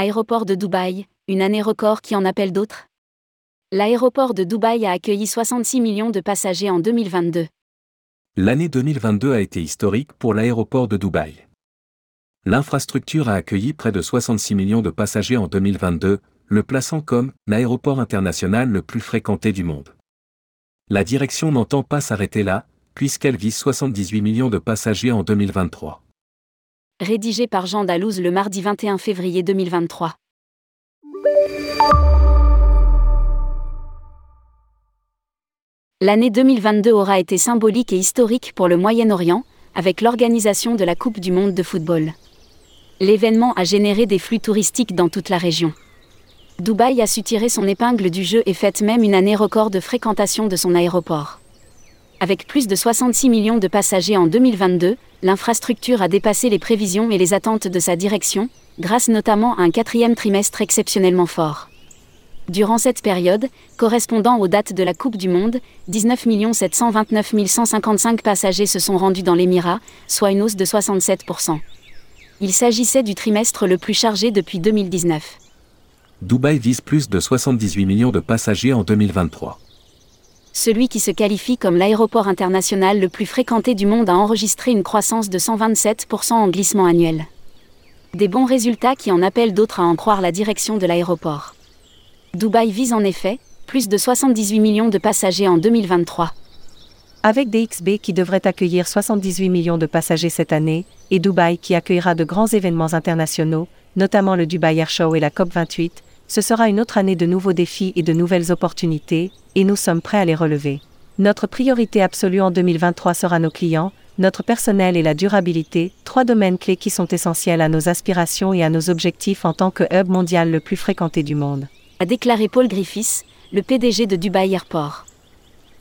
Aéroport de Dubaï, une année record qui en appelle d'autres L'aéroport de Dubaï a accueilli 66 millions de passagers en 2022. L'année 2022 a été historique pour l'aéroport de Dubaï. L'infrastructure a accueilli près de 66 millions de passagers en 2022, le plaçant comme l'aéroport international le plus fréquenté du monde. La direction n'entend pas s'arrêter là, puisqu'elle vise 78 millions de passagers en 2023. Rédigé par Jean Dalouse le mardi 21 février 2023. L'année 2022 aura été symbolique et historique pour le Moyen-Orient, avec l'organisation de la Coupe du Monde de football. L'événement a généré des flux touristiques dans toute la région. Dubaï a su tirer son épingle du jeu et fête même une année record de fréquentation de son aéroport. Avec plus de 66 millions de passagers en 2022, l'infrastructure a dépassé les prévisions et les attentes de sa direction, grâce notamment à un quatrième trimestre exceptionnellement fort. Durant cette période, correspondant aux dates de la Coupe du Monde, 19 729 155 passagers se sont rendus dans l'Émirat, soit une hausse de 67%. Il s'agissait du trimestre le plus chargé depuis 2019. Dubaï vise plus de 78 millions de passagers en 2023. Celui qui se qualifie comme l'aéroport international le plus fréquenté du monde a enregistré une croissance de 127% en glissement annuel. Des bons résultats qui en appellent d'autres à en croire la direction de l'aéroport. Dubaï vise en effet plus de 78 millions de passagers en 2023. Avec DXB qui devrait accueillir 78 millions de passagers cette année, et Dubaï qui accueillera de grands événements internationaux, notamment le Dubai Air Show et la COP28, ce sera une autre année de nouveaux défis et de nouvelles opportunités, et nous sommes prêts à les relever. Notre priorité absolue en 2023 sera nos clients, notre personnel et la durabilité, trois domaines clés qui sont essentiels à nos aspirations et à nos objectifs en tant que hub mondial le plus fréquenté du monde. A déclaré Paul Griffiths, le PDG de Dubai Airport.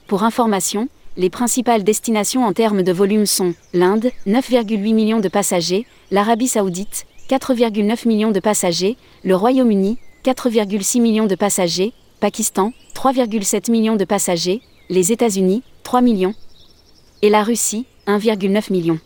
Pour information, les principales destinations en termes de volume sont l'Inde, 9,8 millions de passagers, l'Arabie saoudite, 4,9 millions de passagers, le Royaume-Uni, 4,6 millions de passagers, Pakistan, 3,7 millions de passagers, les États-Unis, 3 millions, et la Russie, 1,9 million.